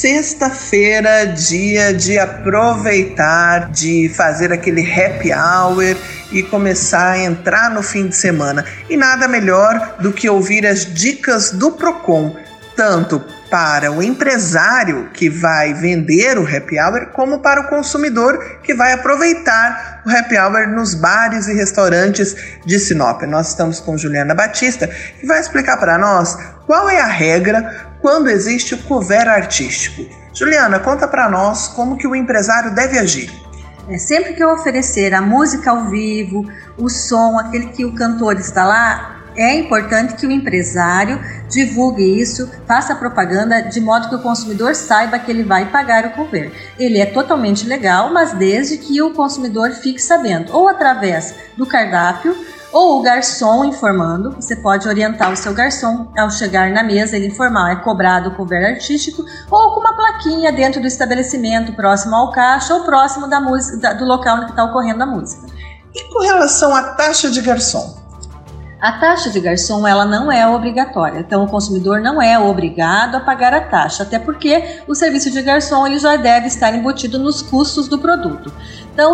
Sexta-feira, dia de aproveitar, de fazer aquele happy hour e começar a entrar no fim de semana. E nada melhor do que ouvir as dicas do Procon, tanto para o empresário que vai vender o happy hour, como para o consumidor que vai aproveitar o happy hour nos bares e restaurantes de Sinop. Nós estamos com Juliana Batista, que vai explicar para nós qual é a regra quando existe o cover artístico. Juliana, conta para nós como que o empresário deve agir. É, sempre que eu oferecer a música ao vivo, o som, aquele que o cantor está lá, é importante que o empresário divulgue isso, faça propaganda de modo que o consumidor saiba que ele vai pagar o cover. Ele é totalmente legal, mas desde que o consumidor fique sabendo, ou através do cardápio, ou o garçom informando, você pode orientar o seu garçom ao chegar na mesa, ele informar, é cobrado o cover artístico, ou com uma plaquinha dentro do estabelecimento, próximo ao caixa ou próximo da música, do local onde está ocorrendo a música. E com relação à taxa de garçom? A taxa de garçom ela não é obrigatória, então o consumidor não é obrigado a pagar a taxa, até porque o serviço de garçom ele já deve estar embutido nos custos do produto. Então,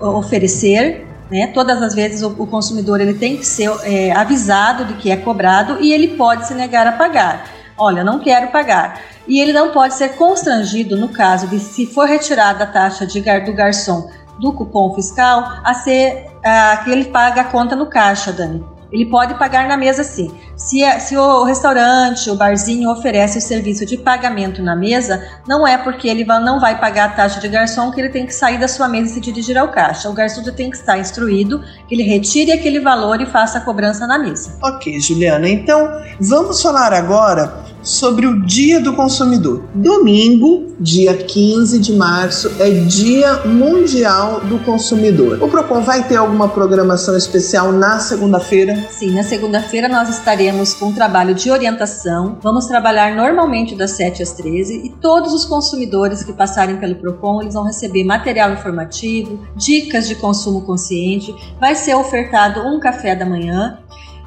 oferecer né? Todas as vezes o, o, consumidor ele tem que ser é, avisado de que é cobrado e ele pode se negar a pagar. Olha, não quero pagar. E ele não pode ser constrangido no caso de se for retirada a taxa de, do garçom do cupom fiscal a ser a, que ele paga a conta no caixa, Dani. Ele pode pagar na mesa sim. Se, é, se o restaurante, o barzinho oferece o serviço de pagamento na mesa, não é porque ele não vai pagar a taxa de garçom que ele tem que sair da sua mesa e se dirigir ao caixa. O garçom tem que estar instruído que ele retire aquele valor e faça a cobrança na mesa. Ok, Juliana. Então, vamos falar agora sobre o Dia do Consumidor. Domingo, dia 15 de março, é Dia Mundial do Consumidor. O Procon vai ter alguma programação especial na segunda-feira? Sim, na segunda-feira nós estaremos com um trabalho de orientação. Vamos trabalhar normalmente das 7 às 13 e todos os consumidores que passarem pelo Procon, eles vão receber material informativo, dicas de consumo consciente, vai ser ofertado um café da manhã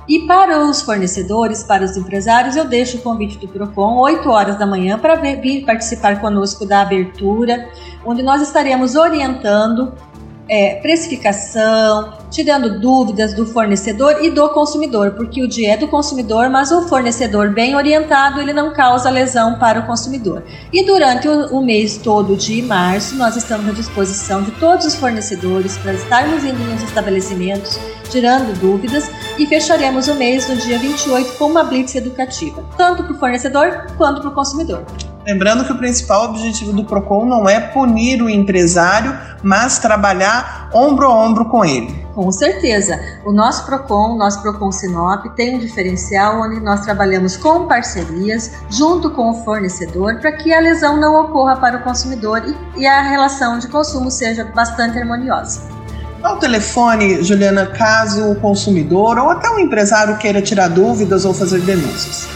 e para os fornecedores, para os empresários, eu deixo o convite do Procon 8 horas da manhã para vir participar conosco da abertura, onde nós estaremos orientando é, precificação, tirando dúvidas do fornecedor e do consumidor, porque o dia é do consumidor, mas o fornecedor bem orientado ele não causa lesão para o consumidor. E durante o, o mês todo de março, nós estamos à disposição de todos os fornecedores para estarmos indo nos estabelecimentos, tirando dúvidas e fecharemos o mês no dia 28 com uma blitz educativa, tanto para o fornecedor quanto para o consumidor. Lembrando que o principal objetivo do PROCON não é punir o empresário, mas trabalhar ombro a ombro com ele. Com certeza. O nosso PROCON, o nosso PROCON Sinop, tem um diferencial onde nós trabalhamos com parcerias junto com o fornecedor para que a lesão não ocorra para o consumidor e, e a relação de consumo seja bastante harmoniosa. Qual o telefone, Juliana, caso o consumidor ou até o empresário queira tirar dúvidas ou fazer denúncias?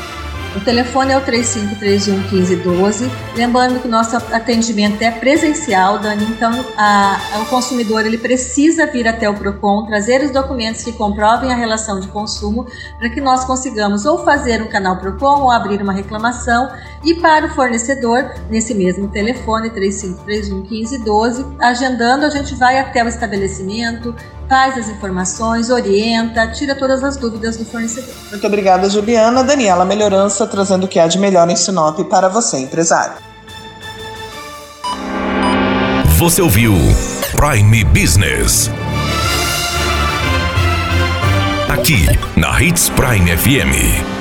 O telefone é o 3531 1512. Lembrando que o nosso atendimento é presencial, Dani, então a, a, o consumidor ele precisa vir até o PROCON, trazer os documentos que comprovem a relação de consumo, para que nós consigamos ou fazer um canal PROCON ou abrir uma reclamação. E para o fornecedor, nesse mesmo telefone, 3531 1512, agendando, a gente vai até o estabelecimento, faz as informações, orienta, tira todas as dúvidas do fornecedor. Muito obrigada, Juliana. Daniela Melhorança trazendo o que há de melhor em Sinop para você, empresário. Você ouviu Prime Business. Aqui, na Hits Prime FM.